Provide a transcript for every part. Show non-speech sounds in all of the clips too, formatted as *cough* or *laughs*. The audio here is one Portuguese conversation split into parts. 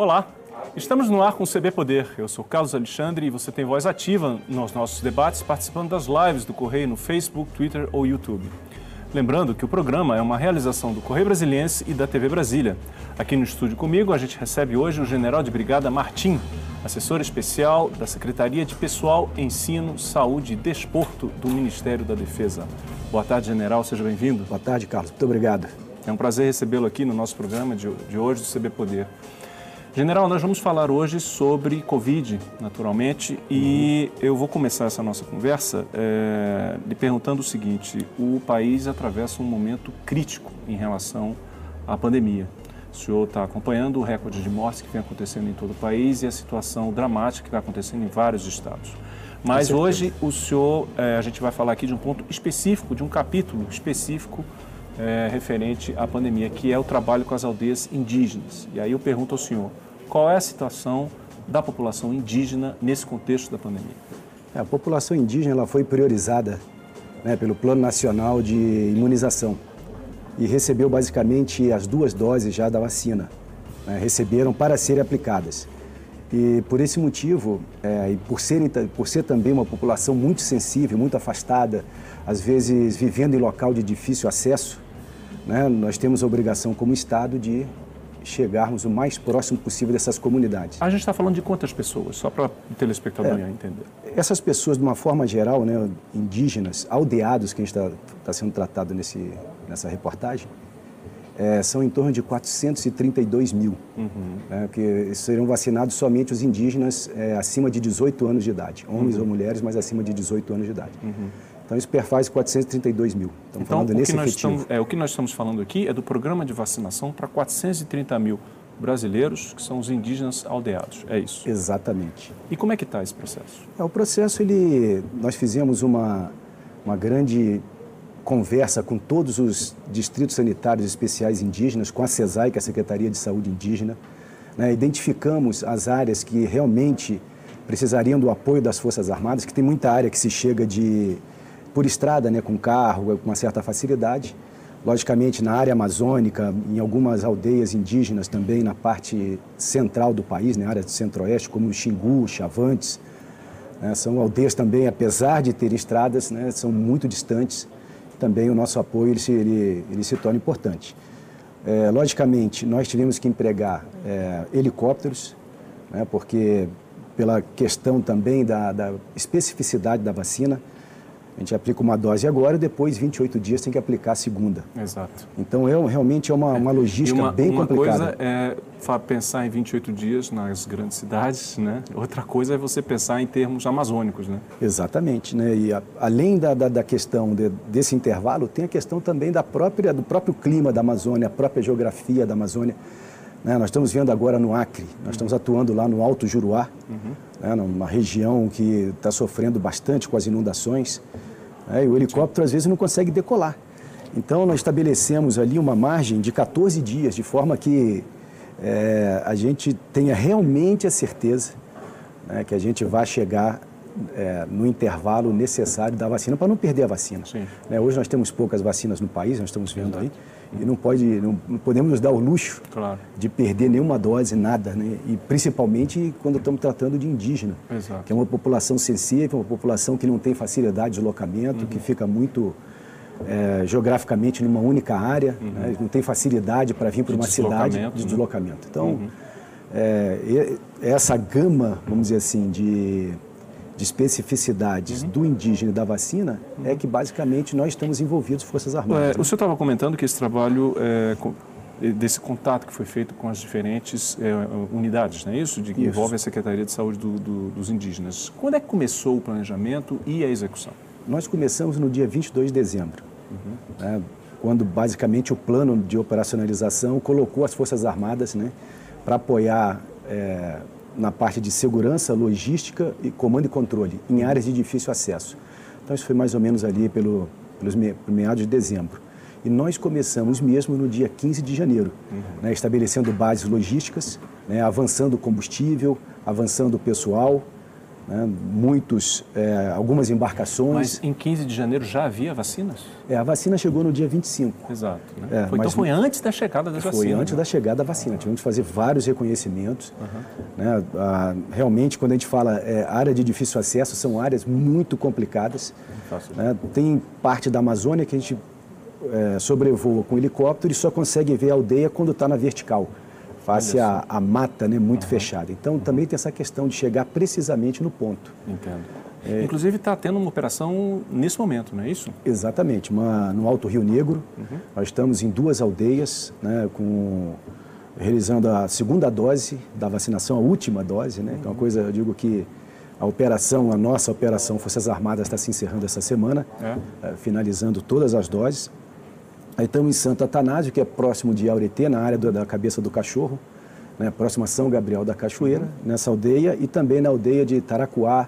Olá, estamos no ar com o CB Poder. Eu sou Carlos Alexandre e você tem voz ativa nos nossos debates participando das lives do Correio no Facebook, Twitter ou YouTube. Lembrando que o programa é uma realização do Correio Brasiliense e da TV Brasília. Aqui no estúdio comigo a gente recebe hoje o General de Brigada Martim, assessor especial da Secretaria de Pessoal, Ensino, Saúde e Desporto do Ministério da Defesa. Boa tarde, General, seja bem-vindo. Boa tarde, Carlos. Muito obrigado. É um prazer recebê-lo aqui no nosso programa de, de hoje do CB Poder. General, nós vamos falar hoje sobre Covid, naturalmente, e eu vou começar essa nossa conversa é, lhe perguntando o seguinte: o país atravessa um momento crítico em relação à pandemia. O senhor está acompanhando o recorde de mortes que vem acontecendo em todo o país e a situação dramática que está acontecendo em vários estados. Mas hoje o senhor, é, a gente vai falar aqui de um ponto específico, de um capítulo específico é, referente à pandemia, que é o trabalho com as aldeias indígenas. E aí eu pergunto ao senhor, qual é a situação da população indígena nesse contexto da pandemia? É, a população indígena ela foi priorizada né, pelo Plano Nacional de Imunização e recebeu basicamente as duas doses já da vacina. Né, receberam para serem aplicadas. E por esse motivo, é, e por, serem, por ser também uma população muito sensível, muito afastada, às vezes vivendo em local de difícil acesso, né, nós temos a obrigação como Estado de chegarmos o mais próximo possível dessas comunidades. A gente está falando de quantas pessoas, só para o telespectador é, entender? Essas pessoas, de uma forma geral, né, indígenas, aldeados, que a gente está tá sendo tratado nesse, nessa reportagem, é, são em torno de 432 mil, uhum. né, que serão vacinados somente os indígenas é, acima de 18 anos de idade, homens uhum. ou mulheres, mas acima de 18 anos de idade. Uhum. Então isso perfaz 432 mil. Estamos então, falando nesse efetivo. Estamos, é, o que nós estamos falando aqui é do programa de vacinação para 430 mil brasileiros, que são os indígenas aldeados. É isso? Exatamente. E como é que está esse processo? É, o processo, ele, nós fizemos uma, uma grande conversa com todos os distritos sanitários especiais indígenas, com a CESAI, que é a Secretaria de Saúde Indígena. Né? Identificamos as áreas que realmente precisariam do apoio das Forças Armadas, que tem muita área que se chega de por estrada, né, com carro, com uma certa facilidade. Logicamente, na área amazônica, em algumas aldeias indígenas também, na parte central do país, na né, área do centro-oeste, como Xingu, Chavantes. Né, são aldeias também, apesar de terem estradas, né, são muito distantes. Também o nosso apoio ele se, ele, ele se torna importante. É, logicamente, nós tivemos que empregar é, helicópteros, né, porque pela questão também da, da especificidade da vacina, a gente aplica uma dose agora e depois, 28 dias, tem que aplicar a segunda. Exato. Então, é, realmente é uma, uma logística uma, bem uma complicada. Uma coisa é pensar em 28 dias nas grandes cidades, né? Outra coisa é você pensar em termos amazônicos, né? Exatamente, né? E a, além da, da, da questão de, desse intervalo, tem a questão também da própria, do próprio clima da Amazônia, a própria geografia da Amazônia. Né? Nós estamos vendo agora no Acre, nós estamos atuando lá no Alto Juruá, uhum. né? numa região que está sofrendo bastante com as inundações. Né? E o helicóptero, às vezes, não consegue decolar. Então, nós estabelecemos ali uma margem de 14 dias, de forma que é, a gente tenha realmente a certeza né, que a gente vai chegar é, no intervalo necessário da vacina para não perder a vacina. Né, hoje nós temos poucas vacinas no país, nós estamos vendo aí, e não, pode, não, não, podemos nos dar o luxo claro. de perder nenhuma dose, nada, né? e principalmente quando estamos tratando de indígena, Exato. que é uma população sensível, uma população que não tem facilidade de deslocamento, uhum. que fica muito é, geograficamente numa única área, uhum. né? não tem facilidade para vir para uma cidade de né? deslocamento. Então, uhum. é, essa gama, vamos dizer assim, de de especificidades uhum. do indígena e da vacina uhum. é que basicamente nós estamos envolvidos Forças Armadas. É, né? O senhor estava comentando que esse trabalho é, desse contato que foi feito com as diferentes é, unidades, não é isso? De, que isso. envolve a Secretaria de Saúde do, do, dos Indígenas. Quando é que começou o planejamento e a execução? Nós começamos no dia 22 de dezembro, uhum. né, quando basicamente o plano de operacionalização colocou as Forças Armadas né, para apoiar é, na parte de segurança, logística e comando e controle, em áreas de difícil acesso. Então, isso foi mais ou menos ali pelo, pelos me, meados de dezembro. E nós começamos mesmo no dia 15 de janeiro, uhum. né, estabelecendo bases logísticas, né, avançando combustível, avançando o pessoal, né? muitos, é, algumas embarcações. Mas em 15 de janeiro já havia vacinas? É, a vacina chegou no dia 25. Exato. Né? É, foi, então foi antes da chegada da foi vacina? Foi antes né? da chegada da vacina. Tivemos que fazer vários reconhecimentos. Uhum. Né? Ah, realmente, quando a gente fala é, área de difícil acesso, são áreas muito complicadas. Né? Tem parte da Amazônia que a gente é, sobrevoa com helicóptero e só consegue ver a aldeia quando está na vertical face à, à mata né, muito uhum. fechada. Então, uhum. também tem essa questão de chegar precisamente no ponto. Entendo. É, Inclusive, está tendo uma operação nesse momento, não é isso? Exatamente. Uma, no Alto Rio Negro, uhum. nós estamos em duas aldeias, né, com, realizando a segunda dose da vacinação, a última dose. Né, então, uma coisa, eu digo que a operação, a nossa operação Forças Armadas está se encerrando essa semana, é. É, finalizando todas as doses. Aí estamos em Santo Atanásio, que é próximo de Aureté, na área do, da cabeça do cachorro, né, próximo a São Gabriel da Cachoeira, nessa aldeia, e também na aldeia de Taracuá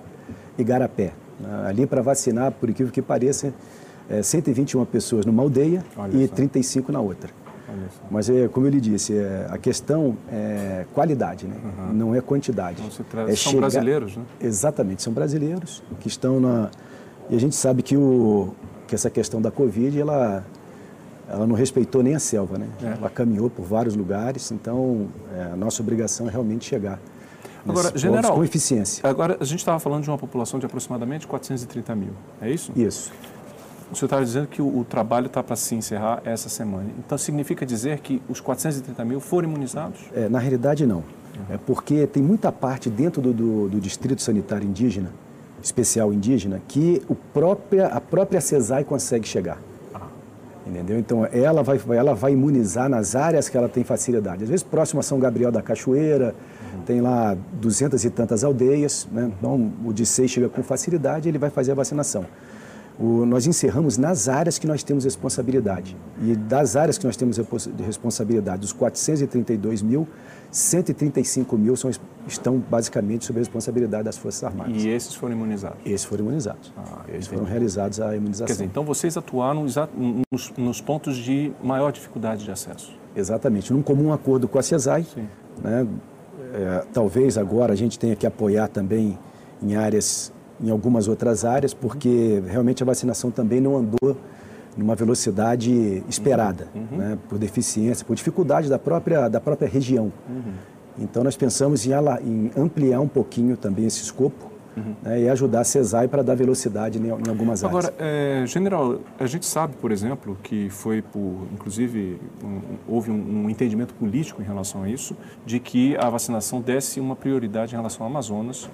e Garapé. Né, ali para vacinar, por incrível que pareça, é, 121 pessoas numa aldeia Olha e só. 35 na outra. Mas, é, como eu lhe disse, é, a questão é qualidade, né? Uhum. não é quantidade. Então, é são chegar... brasileiros, né? Exatamente, são brasileiros que estão na... E a gente sabe que, o, que essa questão da Covid, ela ela não respeitou nem a selva, né? É. Ela caminhou por vários lugares, então é, a nossa obrigação é realmente chegar. Agora, general, com eficiência. Agora, a gente estava falando de uma população de aproximadamente 430 mil, é isso? Isso. O senhor estava dizendo que o, o trabalho está para se encerrar essa semana. Então, significa dizer que os 430 mil foram imunizados? É, na realidade, não. Uhum. É porque tem muita parte dentro do, do, do, Distrito Sanitário Indígena, especial indígena, que o própria, a própria CESAI consegue chegar. Entendeu? Então, ela vai, ela vai imunizar nas áreas que ela tem facilidade. Às vezes, próximo a São Gabriel da Cachoeira, uhum. tem lá duzentas e tantas aldeias, né? então o DICEI chega com facilidade e ele vai fazer a vacinação. O, nós encerramos nas áreas que nós temos responsabilidade. E das áreas que nós temos de responsabilidade, os 432 mil, 135 mil são, estão basicamente sob a responsabilidade das Forças Armadas. E esses foram imunizados? Esses foram imunizados. Ah, Eles foram realizados a imunização. Quer dizer, então vocês atuaram nos, nos, pontos de maior dificuldade de acesso? Exatamente. Num comum acordo com a CESAI, né, é, talvez agora a gente tenha que apoiar também em áreas, em algumas outras áreas, porque realmente a vacinação também não andou numa velocidade esperada, uhum. né, por deficiência, por dificuldade da própria, da própria região. Uhum. Então, nós pensamos em, em, ampliar um pouquinho também esse escopo uhum. né, e ajudar a CESAI para dar velocidade em, em algumas áreas. Agora, é, general, a gente sabe, por exemplo, que foi por, inclusive, um, houve um, um, entendimento político em relação a isso, de que a vacinação desse uma prioridade em relação ao Amazonas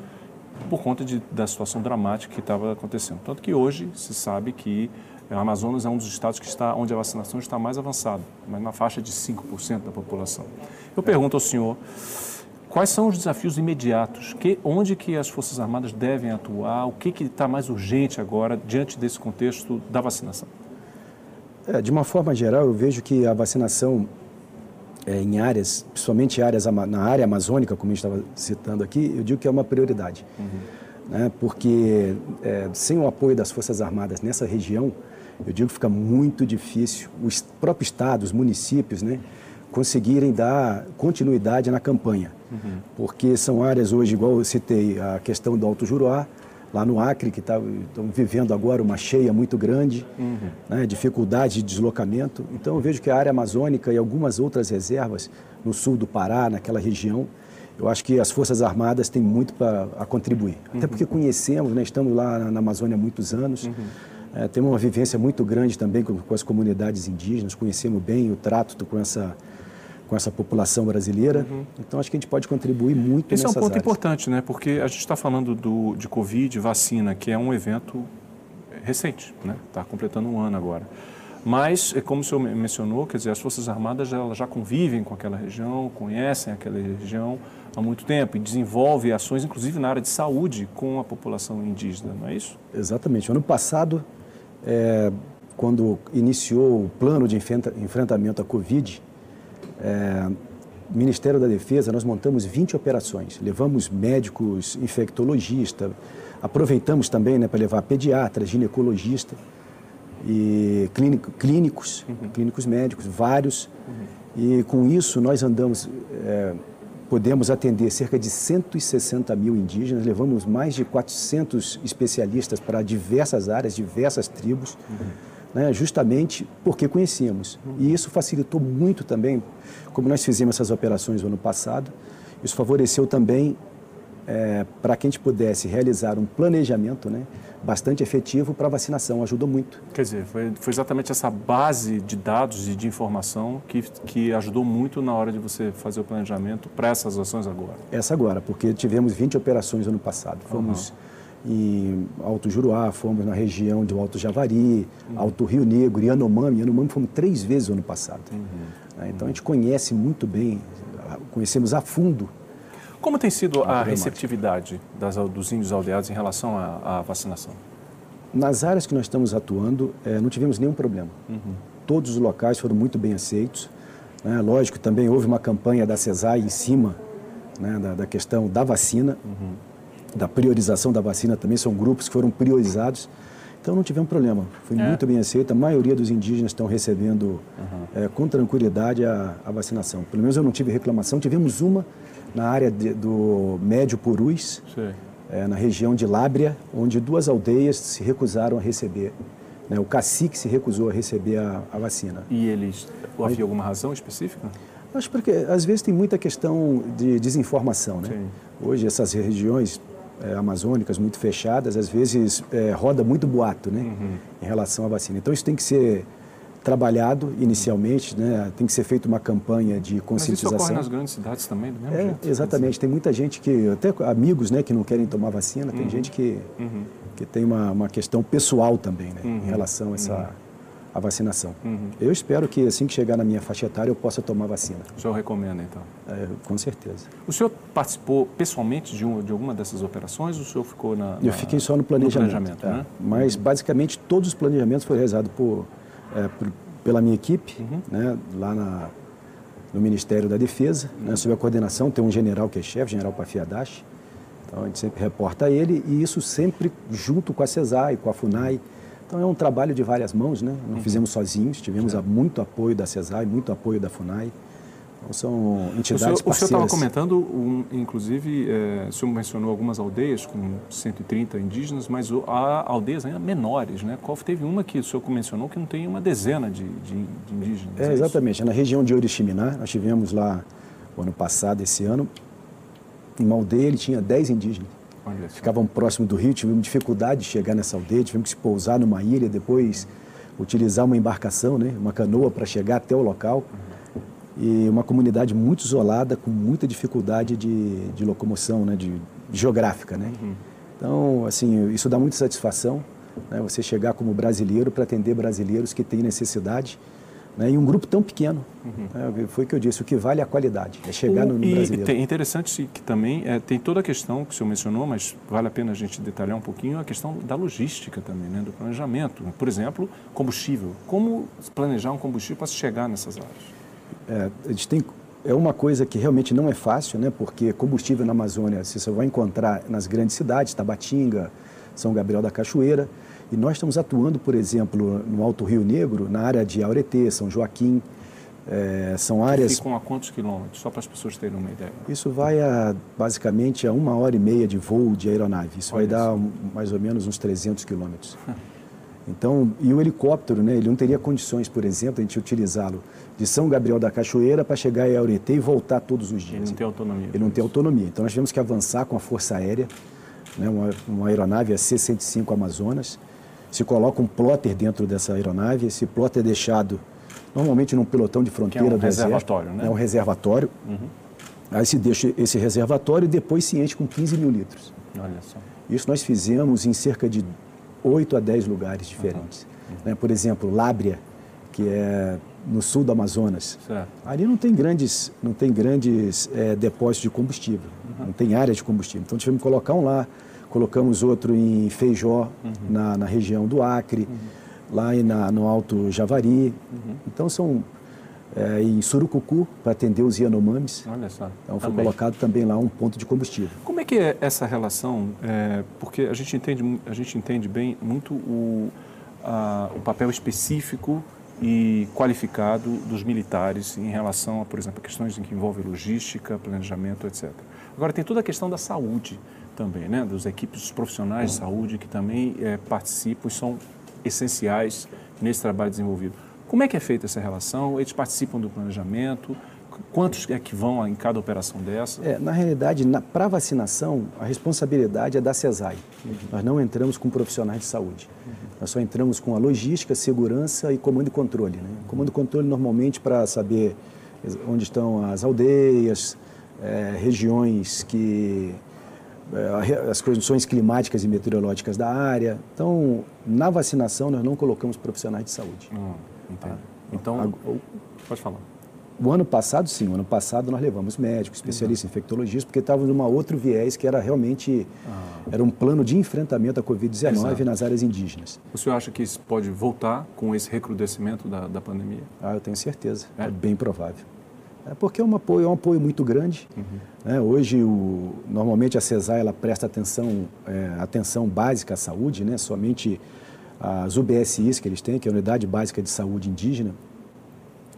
por conta de, da situação dramática que estava acontecendo. Tanto que hoje se sabe que o Amazonas é um dos estados que está, onde a vacinação está mais avançada, mas na faixa de 5% da população. Eu pergunto ao senhor, quais são os desafios imediatos? Que, onde que as Forças Armadas devem atuar? O que está mais urgente agora, diante desse contexto da vacinação? É, de uma forma geral, eu vejo que a vacinação é, em áreas, principalmente áreas, na área amazônica, como a gente estava citando aqui, eu digo que é uma prioridade. Uhum. Né, porque é, sem o apoio das Forças Armadas nessa região, eu digo que fica muito difícil os próprios estados, os municípios, né, conseguirem dar continuidade na campanha. Uhum. Porque são áreas hoje, igual eu citei, a questão do Alto Juruá, lá no Acre, que tá, estão vivendo agora uma cheia muito grande, uhum. né, dificuldade de deslocamento. Então eu vejo que a área amazônica e algumas outras reservas no sul do Pará, naquela região, eu acho que as Forças Armadas têm muito para contribuir. Uhum. Até porque conhecemos, né, estamos lá na, na Amazônia há muitos anos. Uhum. É, temos uma vivência muito grande também com, com, as comunidades indígenas, conhecemos bem o trato com essa, com essa população brasileira. Uhum. Então, acho que a gente pode contribuir muito Esse é um ponto áreas. importante, né? porque a gente está falando do, de Covid, vacina, que é um evento recente, está né? Tá completando um ano agora. Mas, é como o senhor mencionou, quer dizer, as Forças Armadas já, já convivem com aquela região, conhecem aquela região há muito tempo e desenvolvem ações, inclusive na área de saúde, com a população indígena, não é isso? Exatamente. Ano passado, é, quando iniciou o plano de enfrentamento à Covid, é, Ministério da Defesa, nós montamos 20 operações. Levamos médicos, infectologistas, aproveitamos também né, para levar pediatras, ginecologista e clínico, clínicos, uhum. clínicos médicos, vários. Uhum. E com isso nós andamos é, podemos atender cerca de 160 mil indígenas, levamos mais de 400 especialistas para diversas áreas, diversas tribos, uhum. Né, justamente porque conhecíamos. E isso facilitou muito também, como nós fizemos essas operações no ano passado, isso favoreceu também é, para que a gente pudesse realizar um planejamento né, bastante efetivo para a vacinação, ajudou muito. Quer dizer, foi, foi, exatamente essa base de dados e de informação que, que ajudou muito na hora de você fazer o planejamento para essas ações agora? Essa agora, porque tivemos 20 operações ano passado. Fomos uhum. Em Alto Juruá, fomos na região do Alto Javari, uhum. Alto Rio Negro, Yanomami. Yanomami fomos três vezes ano passado. Uhum. Então a gente conhece muito bem, conhecemos a fundo como tem sido a receptividade das, dos índios aldeados em relação à, à, vacinação? Nas áreas que nós estamos atuando, é, não tivemos nenhum problema. Uhum. Todos os locais foram muito bem aceitos. Né? Lógico, também houve uma campanha da CESAI em cima né, da, da, questão da vacina, uhum. Da priorização da vacina também. São grupos que foram priorizados. Então não tivemos problema. Foi é. muito bem aceito. A maioria dos indígenas estão recebendo uhum. é, com tranquilidade a, a, vacinação. Pelo menos eu não tive reclamação. Tivemos uma na área de, do Médio Purus, é, na região de Lábria, onde duas aldeias se recusaram a receber. Né, o cacique se recusou a receber a, a vacina. E eles, havia alguma razão específica? Acho porque às vezes tem muita questão de desinformação. Né? Hoje essas regiões é, amazônicas muito fechadas, às vezes é, roda muito boato né, uhum. em relação à vacina. Então isso tem que ser trabalhado inicialmente, né? tem que ser feita uma campanha de conscientização. Mas isso ocorre nas grandes cidades também, do mesmo é, jeito? Exatamente, tem muita gente que, até amigos né, que não querem tomar vacina, tem uhum. gente que, uhum. que tem uma, uma questão pessoal também né, uhum. em relação a essa uhum. A vacinação. Uhum. Eu espero que assim que chegar na minha faixa etária eu possa tomar vacina. O senhor recomenda então? É, com certeza. O senhor participou pessoalmente de, um, de alguma dessas operações ou o senhor ficou na... na eu fiquei só no planejamento. No planejamento é. né? Mas basicamente todos os planejamentos foram realizados por, é, por pela minha equipe, uhum. né, lá na, no Ministério da Defesa, uhum. né, sob a coordenação, tem um general que é chefe, general Pafiadashi, então a gente sempre reporta a ele e isso sempre junto com a CESAI, com a FUNAI. Então é um trabalho de várias mãos, né? Não uhum. fizemos sozinhos, tivemos muito apoio da CESAI, muito apoio da FUNAI. Então, são entidades o senhor, O senhor estava comentando, um, inclusive, é, o senhor mencionou algumas aldeias com 130 indígenas, mas há aldeias ainda menores, né? Qual teve uma que o senhor mencionou que não tem uma dezena de, de, de indígenas? É, é exatamente. Na região de Oriximiná, nós tivemos lá, o ano passado, esse ano, em uma aldeia ele tinha 10 indígenas. Ficavam próximo do rio, tivemos dificuldade de chegar nessa aldeia, tivemos que se pousar numa ilha, depois utilizar uma embarcação, né, uma canoa para chegar até o local. E uma comunidade muito isolada, com muita dificuldade de, de locomoção, né, de, de geográfica, né? Uhum. Então, assim, isso dá muita satisfação, né, você chegar como brasileiro para atender brasileiros que têm necessidade, né, e um grupo tão pequeno. Uhum. Né, foi o que eu disse, o que vale é a qualidade, é chegar no, no e, brasileiro. É interessante que também é, tem toda a questão que o senhor mencionou, mas vale a pena a gente detalhar um pouquinho a questão da logística também, né, do planejamento. Por exemplo, combustível. Como planejar um combustível para se chegar nessas áreas? É, a gente tem, é uma coisa que realmente não é fácil, né? porque combustível na Amazônia você só vai encontrar nas grandes cidades, Tabatinga, São Gabriel da Cachoeira, e nós estamos atuando, por exemplo, no Alto Rio Negro, na área de Aureté, São Joaquim, é, são áreas... Ficam a quantos quilômetros, só para as pessoas terem uma ideia? Isso vai a, basicamente a uma hora e meia de voo de aeronave, isso Olha vai dar um, mais ou menos uns 300 quilômetros. *laughs* Então, e o helicóptero, né, ele não teria condições, por exemplo, a gente utilizá-lo de São Gabriel da Cachoeira para chegar em Aureté e voltar todos os dias. Ele não tem autonomia. Ele não tem autonomia. Então, nós tivemos que avançar com a Força Aérea, né, uma, uma aeronave, a C-105 Amazonas. Se coloca um plotter dentro dessa aeronave, esse plotter é deixado normalmente num pelotão de fronteira que é um do reservatório, exército. né? É um reservatório. Uhum. Aí se deixa esse reservatório e depois se enche com 15 mil litros. Olha só. Isso nós fizemos em cerca de 8 a 10 lugares diferentes. Uhum. Né? Por exemplo, Lábria, que é no sul do Amazonas. Certo. Ali não tem grandes, não tem grandes é, depósitos de combustível, uhum. não tem área de combustível. Então tivemos que colocar um lá, colocamos outro em Feijó, uhum. na, na, região do Acre, uhum. lá na, no Alto Javari. Uhum. Então são é, em Surucucu, para atender os Yanomamis. Olha só. Então foi também. colocado também lá um ponto de combustível. Como é que é essa relação? É, porque a gente entende, a gente entende bem muito o, a, o papel específico e qualificado dos militares em relação a, por exemplo, questões em que envolvem logística, planejamento, etc. Agora, tem toda a questão da saúde também, né? dos equipes dos profissionais de saúde que também é, participam e são essenciais nesse trabalho desenvolvido. Como é que é feita essa relação? Eles participam do planejamento? Quantos é que vão em cada operação dessa? É, na realidade, para vacinação, a responsabilidade é da CESAI. Uhum. Nós não entramos com profissionais de saúde. Uhum. Nós só entramos com a logística, segurança e comando e controle. Né? Comando e controle normalmente para saber onde estão as aldeias, é, regiões que as condições climáticas e meteorológicas da área. Então, na vacinação, nós não colocamos profissionais de saúde. Hum, entendo. Ah, então, a, pode falar. O ano passado, sim, o ano passado nós levamos médicos, especialistas, uhum. infectologistas, porque estávamos numa outro viés que era realmente ah. era um plano de enfrentamento à Covid-19 nas áreas indígenas. O senhor acha que isso pode voltar com esse recrudescimento da, da pandemia? Ah, eu tenho certeza. É, é bem provável. É porque é um apoio, é um apoio muito grande. Uhum. Né? Hoje, o, normalmente a CESAI ela presta atenção, é, atenção básica à saúde, né? somente as UBSIs que eles têm, que é a Unidade Básica de Saúde Indígena,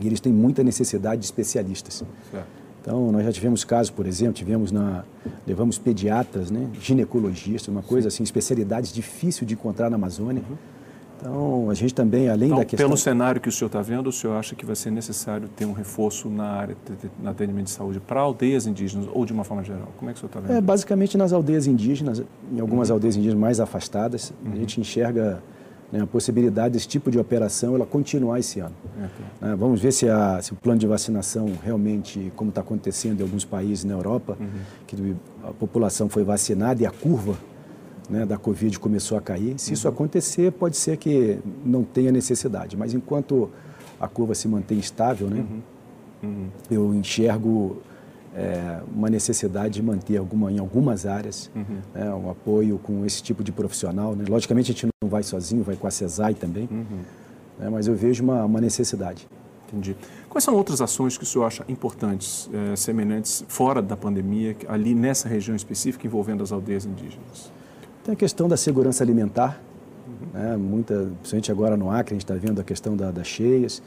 e eles têm muita necessidade de especialistas. Certo. Então, nós já tivemos casos, por exemplo, tivemos na, levamos pediatras, né, ginecologistas, uma coisa Sim. assim, especialidades difícil de encontrar na Amazônia. Uhum. Então, a gente também, além então, da questão... Pelo cenário que o senhor está vendo, o senhor acha que vai ser necessário ter um reforço na área de atendimento de saúde para aldeias indígenas ou de uma forma geral? Como é que o senhor está vendo? É, basicamente nas aldeias indígenas, em algumas uhum. aldeias indígenas mais afastadas, uhum. a gente enxerga né, a possibilidade desse tipo de operação ela continuar esse ano. É, vamos ver se, a, se, o plano de vacinação realmente, como está acontecendo em alguns países na Europa, uhum. que a população foi vacinada e a curva né, da Covid começou a cair. Se uhum. isso acontecer, pode ser que não tenha necessidade, mas enquanto a curva se mantém estável, né, uhum. uhum. eu enxergo é, uma necessidade de manter alguma, em algumas áreas uhum. né, um apoio com esse tipo de profissional. Né? Logicamente, a gente não vai sozinho, vai com a CESAI também, uhum. né, mas eu vejo uma, uma, necessidade. Entendi. Quais são outras ações que o senhor acha importantes, é, semelhantes, fora da pandemia, ali nessa região específica, envolvendo as aldeias indígenas? Tem a questão da segurança alimentar, né? Muita, principalmente agora no Acre, a gente está vendo a questão da, das cheias,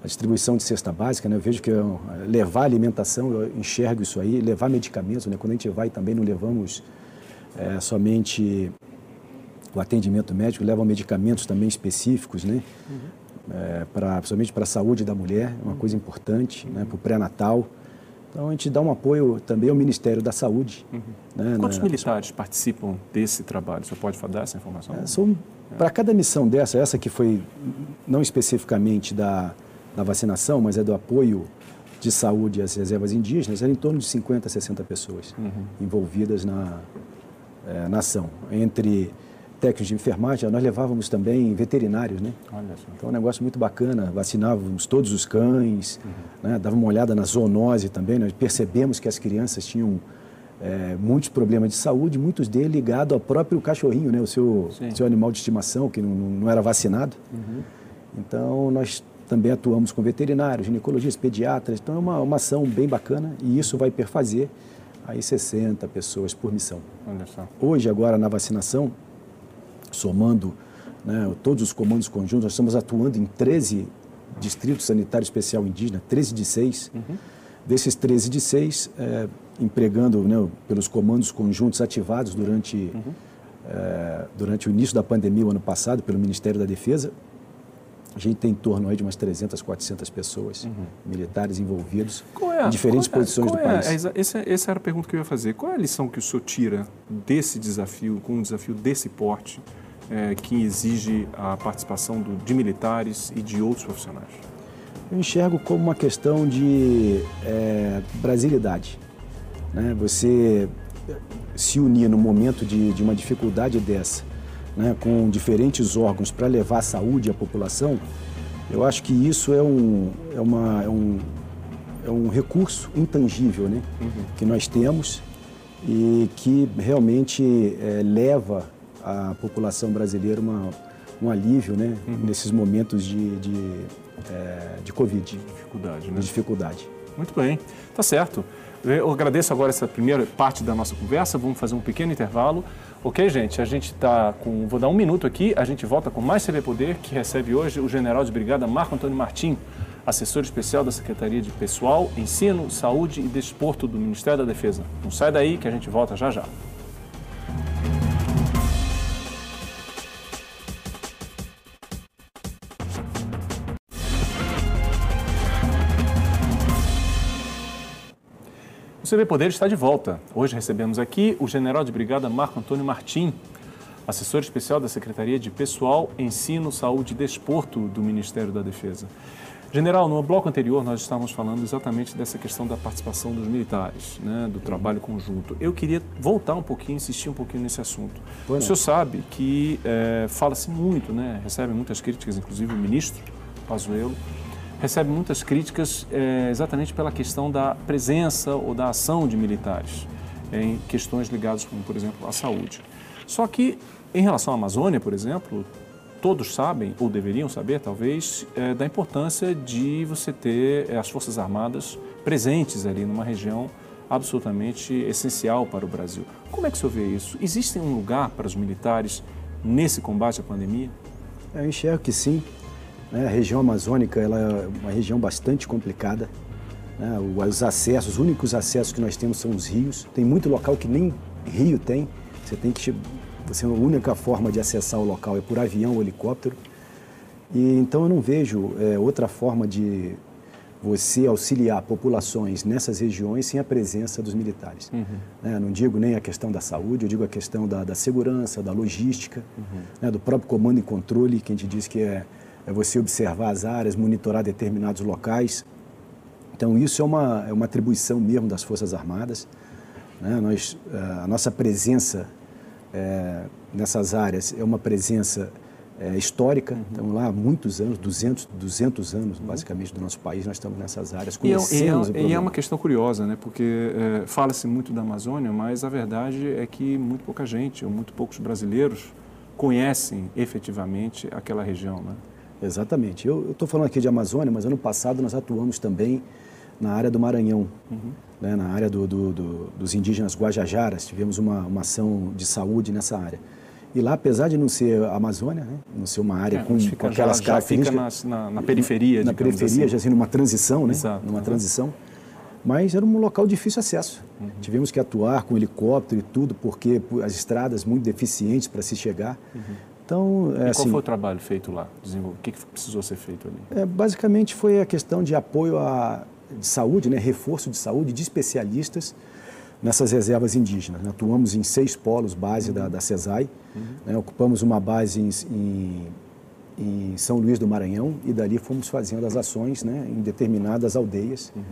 a distribuição de cesta básica. Né? Eu vejo que eu, levar alimentação, eu enxergo isso aí, levar medicamentos. Né? Quando a gente vai também, não levamos é, somente o atendimento médico, levam medicamentos também específicos, né? Uhum. É, pra, principalmente para a saúde da mulher, é uma coisa importante, né? para o pré-natal. Então a gente dá um apoio também ao Ministério da Saúde. Uhum. Né, Quantos na... participam participam desse trabalho? Você pode dar essa informação? É, são, é. Para cada missão dessa, essa que foi não especificamente da, da vacinação, mas é do apoio de saúde às reservas indígenas, era em torno de 50 a 60 pessoas uhum. envolvidas na, é, na ação. Entre técnicos de enfermagem, nós levávamos também veterinários, né? Então, é um negócio muito bacana. Vacinávamos todos os cães, uhum. né? dava uma olhada na zoonose também. Nós percebemos que as crianças tinham é, muitos problemas de saúde, muitos deles ligados ao próprio cachorrinho, né? O seu, seu animal de estimação, que não, não era vacinado. Uhum. Então, nós também atuamos com veterinários, ginecologistas, pediatras. Então, é uma, uma ação bem bacana e isso vai perfazer aí 60 pessoas por missão. Hoje, agora, na vacinação, somando né, todos os comandos conjuntos, nós estamos atuando em 13 distritos sanitários especial indígena, 13 de 6. Uhum. Desses 13 de 6, é, empregando né, pelos comandos conjuntos ativados durante, uhum. é, durante o início da pandemia, o ano passado, pelo Ministério da Defesa, a gente tem em torno aí de umas 300, 400 pessoas, uhum. militares envolvidos é, em diferentes é, posições do é, país. Essa, essa, era a pergunta que eu ia fazer. Qual é a lição que o senhor tira desse desafio, com um desafio desse porte, é, que exige a participação do, de militares e de outros profissionais? Eu enxergo como uma questão de é, brasilidade. Né? Você se unir no momento de, de uma dificuldade dessa, né, com diferentes órgãos para levar a saúde à população, eu acho que isso é um, é uma, é um, é um recurso intangível né, uhum. que nós temos e que realmente é, leva a população brasileira uma, um alívio né, uhum. nesses momentos de, de, é, de Covid. Dificuldade, né? De dificuldade. Muito bem, tá certo. Eu agradeço agora essa primeira parte da nossa conversa. Vamos fazer um pequeno intervalo. Ok, gente? A gente está com. Vou dar um minuto aqui. A gente volta com mais TV Poder, que recebe hoje o general de brigada Marco Antônio Martim, assessor especial da Secretaria de Pessoal, Ensino, Saúde e Desporto do Ministério da Defesa. Não sai daí que a gente volta já já. CB Poder está de volta. Hoje recebemos aqui o general de brigada Marco Antônio Martim, assessor especial da Secretaria de Pessoal, Ensino, Saúde e Desporto do Ministério da Defesa. General, no bloco anterior nós estávamos falando exatamente dessa questão da participação dos militares, né, do trabalho conjunto. Eu queria voltar um pouquinho, insistir um pouquinho nesse assunto. o senhor sabe que é, fala-se muito, né, recebe muitas críticas, inclusive o ministro Pazuello, recebe muitas críticas é, exatamente pela questão da presença ou da ação de militares em questões ligadas, como, por exemplo, à saúde. Só que, em relação à Amazônia, por exemplo, todos sabem, ou deveriam saber, talvez, é, da importância de você ter as Forças Armadas presentes ali numa região absolutamente essencial para o Brasil. Como é que o senhor vê isso? Existe um lugar para os militares nesse combate à pandemia? Eu enxergo que sim. Né? A região amazônica ela é uma região bastante complicada. Né? Os acessos, os únicos acessos que nós temos são os rios. Tem muito local que nem rio tem. Você tem que você a única forma de acessar o local é por avião ou helicóptero. E então eu não vejo é, outra forma de você auxiliar populações nessas regiões sem a presença dos militares. Uhum. Né? Não digo nem a questão da saúde, eu digo a questão da, da segurança, da logística, uhum. né? do próprio comando e controle, que a gente diz que é é você observar as áreas, monitorar determinados locais. Então, isso é uma, é uma atribuição mesmo das Forças Armadas. Né? Nós, eh, a nossa presença é, nessas áreas é uma presença é, histórica. Uhum. Estamos lá há muitos anos, 200, 200 anos, uhum. basicamente, do nosso país, nós estamos nessas áreas, conhecemos e é, e é, e é uma questão curiosa, né? porque é, fala-se muito da Amazônia, mas a verdade é que muito pouca gente, ou muito poucos brasileiros, conhecem efetivamente aquela região. Né? Exatamente. Eu estou falando aqui de Amazônia, mas ano passado nós atuamos também na área do Maranhão, uhum. né, na área do, do, do, dos indígenas Guajajaras. Tivemos uma, uma ação de saúde nessa área. E lá, apesar de não ser Amazônia, né, não ser uma área é, com, com, aquelas já, características... fica na, na, na periferia, Na periferia, assim. já assim, numa transição, né? Exato. Numa uhum. transição. Mas era um local de difícil acesso. Uhum. Tivemos que atuar com helicóptero e tudo, porque as estradas muito deficientes para se chegar. Uhum. Então, é, e qual assim, foi o trabalho feito lá? O que, precisou ser feito ali? É, basicamente foi a questão de apoio à de saúde, né, reforço de saúde de especialistas nessas reservas indígenas. Né? Atuamos em seis polos base uhum. da, da CESAI, uhum. né? ocupamos uma base em, em, em, São Luís do Maranhão e dali fomos fazendo as ações né, em determinadas aldeias. Uhum.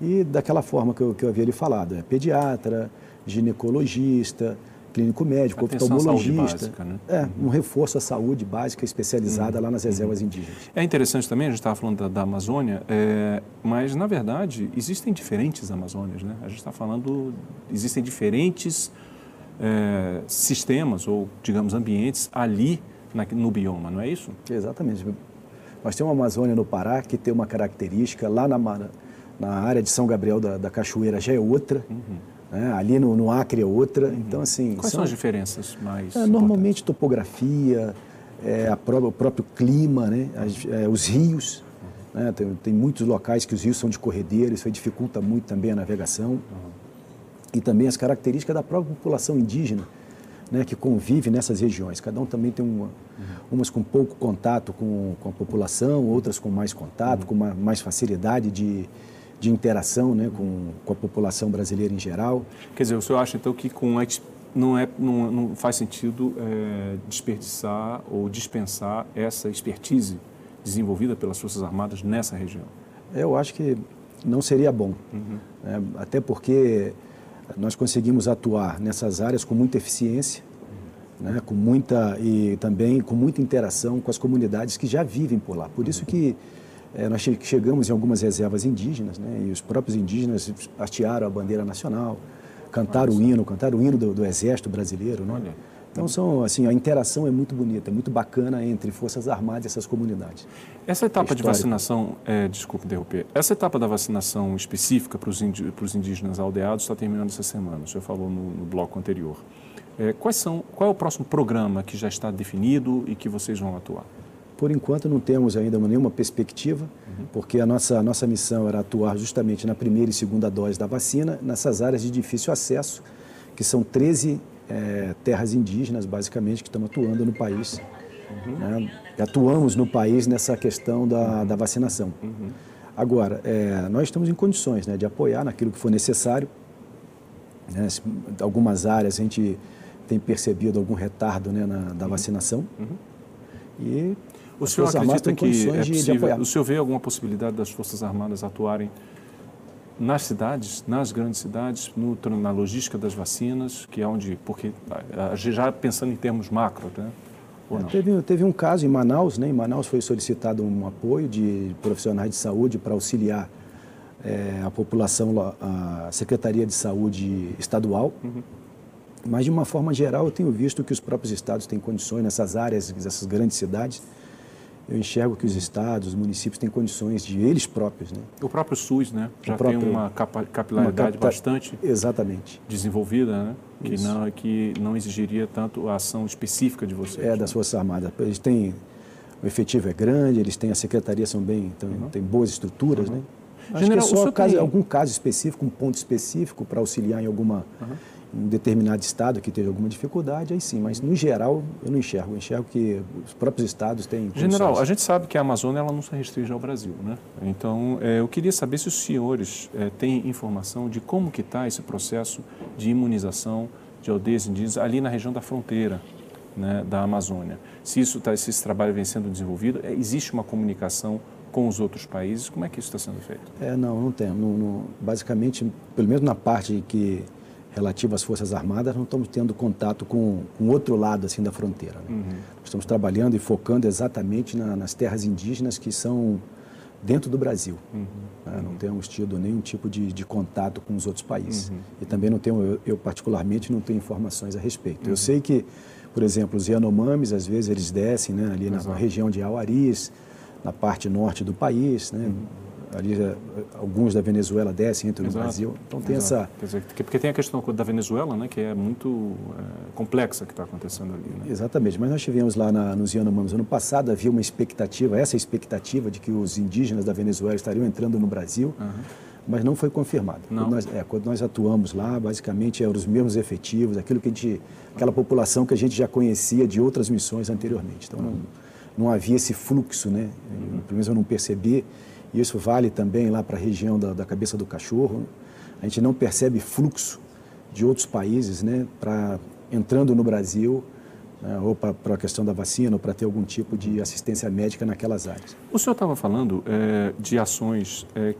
E daquela forma que eu, que eu havia lhe falado, é pediatra, ginecologista, clínico médico, Atenção oftalmologista. Básica, né? É, um reforço à saúde básica especializada uhum. lá nas reservas uhum. indígenas. É interessante também, a gente estava falando da, da Amazônia, é, mas na verdade existem diferentes Amazônias, né? A gente está falando, existem diferentes é, sistemas ou, digamos, ambientes ali na, no bioma, não é isso? Exatamente. Nós temos uma Amazônia no Pará que tem uma característica, lá na, na área de São Gabriel da, da Cachoeira já é outra. Uhum. Né? Ali no, no, Acre é outra. Uhum. Então, assim. Quais são, são as diferenças mais? É, normalmente topografia, é, a pró o próprio clima, né? As, é, os rios. Uhum. Né? Tem, tem, muitos locais que os rios são de corredeira, isso aí dificulta muito também a navegação. Uhum. E também as características da própria população indígena. Né, que convive nessas regiões. Cada um também tem uma, uhum. umas com pouco contato com, com a população, outras com mais contato, uhum. com uma, mais facilidade de, de interação né, com, com a população brasileira em geral. Quer dizer, o senhor acha então que com a, não, é, não, não faz sentido é, desperdiçar ou dispensar essa expertise desenvolvida pelas Forças Armadas nessa região? Eu acho que não seria bom, uhum. né, até porque nós conseguimos atuar nessas áreas com muita eficiência, né, com muita e também com muita interação com as comunidades que já vivem por lá. Por isso que é, nós chegamos em algumas reservas indígenas, né, e os próprios indígenas hastearam a bandeira nacional, cantaram Nossa. o hino, cantaram o hino do, do Exército Brasileiro. Né? Então, são, assim, a interação é muito bonita, é muito bacana entre Forças Armadas e essas comunidades. Essa etapa de vacinação, é, desculpe interromper, essa etapa da vacinação específica para os, indígenas aldeados está terminando essa semana, o senhor falou no, no bloco anterior. É, quais são, qual é o próximo programa que já está definido e que vocês vão atuar? Por enquanto não temos ainda nenhuma perspectiva, uhum. porque a nossa, a nossa missão era atuar justamente na primeira e segunda dose da vacina, nessas áreas de difícil acesso, que são 13 é, terras indígenas, basicamente, que estão atuando no país. Uhum. Né? Atuamos no país nessa questão da, da vacinação. Uhum. Agora, é, nós estamos em condições né, de apoiar naquilo que for necessário. Né? Algumas áreas a gente tem percebido algum retardo né, na, da vacinação. E o senhor acredita que é possível, o senhor vê alguma possibilidade das Forças Armadas atuarem nas cidades, nas grandes cidades, no, na logística das vacinas, que é onde, porque já pensando em termos macro, né? É, teve, teve um caso em Manaus, né? Em Manaus foi solicitado um apoio de profissionais de saúde para auxiliar é, a população, a Secretaria de Saúde Estadual. Uhum. Mas, de uma forma geral, eu tenho visto que os próprios estados têm condições nessas áreas, nessas grandes cidades, eu enxergo que os estados, os municípios têm condições de eles próprios. Né? O próprio SUS né? já próprio, tem uma capilaridade uma bastante exatamente. desenvolvida, né? que, não, que não exigiria tanto a ação específica de vocês. É, né? das Forças Armadas. Eles têm, o efetivo é grande, eles têm, a secretaria são bem, têm, uhum. têm boas estruturas. Uhum. Né? Acho General, que é só caso, tem... algum caso específico, um ponto específico para auxiliar em alguma... Uhum um determinado estado que teve alguma dificuldade, aí sim, mas no geral eu não enxergo. Eu enxergo que os próprios estados têm. General, a gente sabe que a Amazônia ela não se restringe ao Brasil, né? Então é, eu queria saber se os senhores é, têm informação de como que está esse processo de imunização de aldeias indígenas ali na região da fronteira. Né, da Amazônia. Se isso tá, se esse trabalho vem sendo desenvolvido, é, existe uma comunicação com os outros países? Como é que isso está sendo feito? É, não, não tem. Não, não, basicamente, pelo menos na parte que relativo às Forças Armadas, não estamos tendo contato com o outro lado assim da fronteira. Né? Uhum. Estamos trabalhando e focando exatamente na, nas terras indígenas que são dentro do Brasil. Uhum. Né? Não temos tido nenhum tipo de, de, contato com os outros países. Uhum. E também não tenho, eu, eu, particularmente, não tenho informações a respeito. Eu uhum. sei que, por exemplo, os Yanomamis, às vezes eles descem né, ali na, na região de Auaris, na parte norte do país, né? Uhum ali eh, alguns da Venezuela descem, entram no Brasil. Então tem Exato. essa... Dizer, porque tem a questão da Venezuela, né, que é muito é, complexa que está acontecendo ali. Né? Exatamente, mas nós tivemos lá na, nos Yanomamis ano passado, havia uma expectativa, essa expectativa de que os indígenas da Venezuela estariam entrando no Brasil, uhum. mas não foi confirmado. Quando nós, é, quando nós atuamos lá, basicamente eram os mesmos efetivos, aquilo que a gente, aquela população que a gente já conhecia de outras missões anteriormente. Então não, não havia esse fluxo, né? Uhum. Pelo menos eu não percebi e isso vale também lá para a região da, da, cabeça do cachorro. A gente não percebe fluxo de outros países né, para entrando no Brasil, né, ou para a questão da vacina, ou para ter algum tipo de assistência médica naquelas áreas. O senhor estava falando é, de ações é,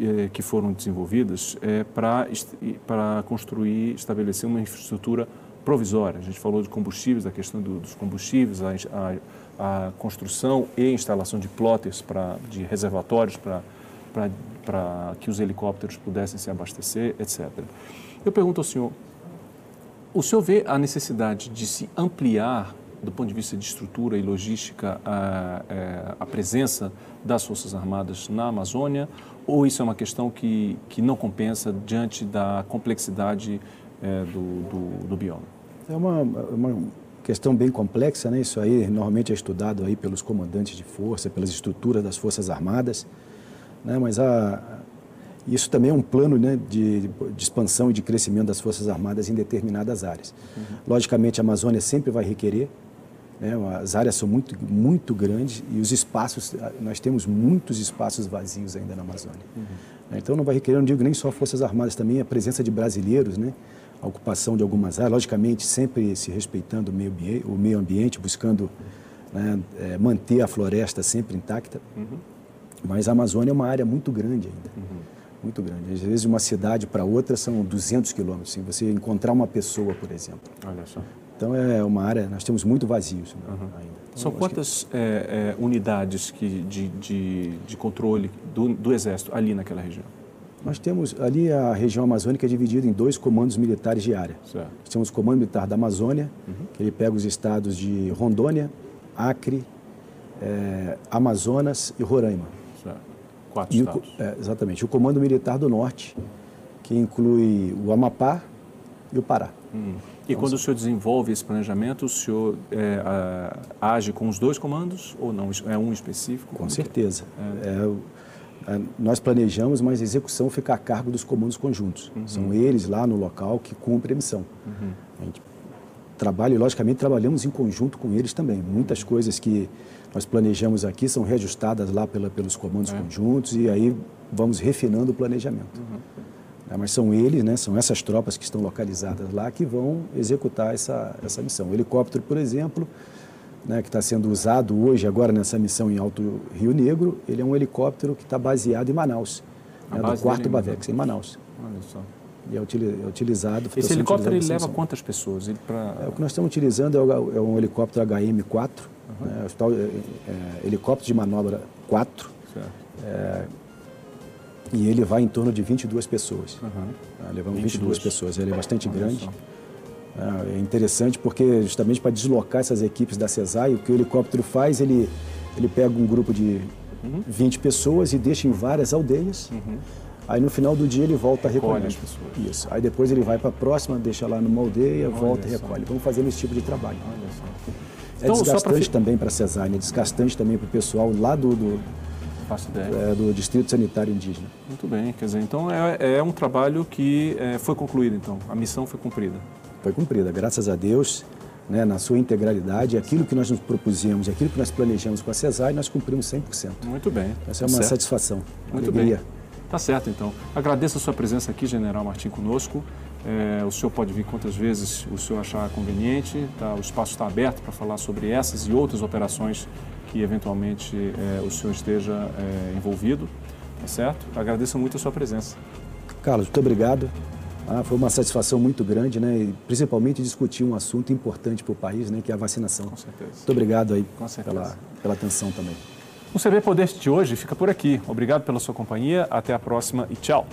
é, que foram desenvolvidas é, para construir, estabelecer uma infraestrutura provisória. A gente falou de combustíveis, da questão do, dos combustíveis, a, a a construção e instalação de plotters, pra, de reservatórios para que os helicópteros pudessem se abastecer, etc. Eu pergunto ao senhor, o senhor vê a necessidade de se ampliar, do ponto de vista de estrutura e logística, a, é, a presença das Forças Armadas na Amazônia, ou isso é uma questão que, que não compensa diante da complexidade é, do, do, do bioma? É uma, uma questão bem complexa, né? Isso aí normalmente é estudado aí pelos comandantes de força, pelas estruturas das forças armadas, né? Mas a, isso também é um plano né, de, de, expansão e de crescimento das forças armadas em determinadas áreas. Uhum. Logicamente, a Amazônia sempre vai requerer. Né? As áreas são muito muito grandes e os espaços nós temos muitos espaços vazios ainda na Amazônia. Uhum. Então não vai requerer, não digo nem só forças armadas, também a presença de brasileiros, né? A ocupação de algumas áreas, logicamente sempre se respeitando o meio ambiente, o meio ambiente buscando né, é, manter a floresta sempre intacta. Uhum. Mas a Amazônia é uma área muito grande ainda, uhum. muito grande. Às vezes, de uma cidade para outra são 200 quilômetros. Assim, você encontrar uma pessoa, por exemplo. Olha só. Então, é uma área, nós temos muito vazios né, uhum. ainda. Então, são quantas que... é, é, unidades que, de, de, de controle do, do Exército ali naquela região? Nós temos ali a região amazônica é dividida em dois comandos militares de área. Certo. Nós temos o Comando Militar da Amazônia, que ele pega os estados de Rondônia, Acre, eh, Amazonas e Roraima. Certo. Quatro E o, estados. co- é, exatamente. O Comando Militar do Norte, que inclui o Amapá e o Pará. Hum. E quando o senhor desenvolve esse planejamento, o senhor é, a- age com os dois comandos ou não? É um específico? Com é? certeza. É, o- é, nós planejamos, mas a execução fica a cargo dos comandos conjuntos. São eles lá no local que cumprem a missão. A gente trabalha e, logicamente, trabalhamos em conjunto com eles também. Muitas coisas que nós planejamos aqui são reajustadas lá pela, pelos comandos conjuntos e aí vamos refinando o planejamento. É, mas são eles, né, são essas tropas que estão localizadas lá que vão executar essa, essa missão. O helicóptero, por exemplo, né, que está sendo usado hoje, agora nessa missão em Alto Rio Negro, ele é um helicóptero que está baseado em Manaus, né, do quarto em Bavex, em Manaus. Olha só. E é, é utilizado... Esse helicóptero ele leva quantas pessoas? Ele pra... É, o que nós estamos utilizando é, é um helicóptero HM-4, né, o tal, é, é, helicóptero de manobra 4, Certo. e ele vai em torno de 22 pessoas. Uhum. Levamos 22. 22 pessoas, ele é bastante Olha grande. só. Ah, É interessante porque justamente para deslocar essas equipes da CESAI, o que o helicóptero faz, ele, ele pega um grupo de Uhum. 20 pessoas e deixa em várias aldeias. Aí no final do dia ele volta a as pessoas. Isso. Aí depois ele vai para a próxima, deixa lá numa aldeia, volta e recolhe. Vamos fazendo esse tipo de trabalho. Olha só. É Então, pra desgastante fi- também para a CESAI, né? desgastante também para o pessoal lá do, do, é, do Distrito Sanitário Indígena. Muito bem, quer dizer, então é, é um trabalho que é, foi concluído, então. A missão foi cumprida. Foi cumprida, graças a Deus, né, na sua integralidade, aquilo que nós nos propusemos, aquilo que nós planejamos com a CESAI, nós cumprimos 100%. Muito bem. Essa é tá uma certo. satisfação, Muito alegria. bem. Tá certo, então. Agradeço a sua presença aqui, General Martim, conosco. É, o senhor pode vir quantas vezes o senhor achar conveniente. Tá? O espaço está aberto para falar sobre essas e outras operações que eventualmente é, o senhor esteja é, envolvido. Tá certo? Agradeço muito a sua presença. Carlos, muito obrigado. Ah, foi uma satisfação muito grande, né, e principalmente discutir um assunto importante para o país, né, que é a vacinação. Com certeza. Muito obrigado aí pela, pela atenção também. O CB Poder de hoje fica por aqui. Obrigado pela sua companhia. Até a próxima e tchau.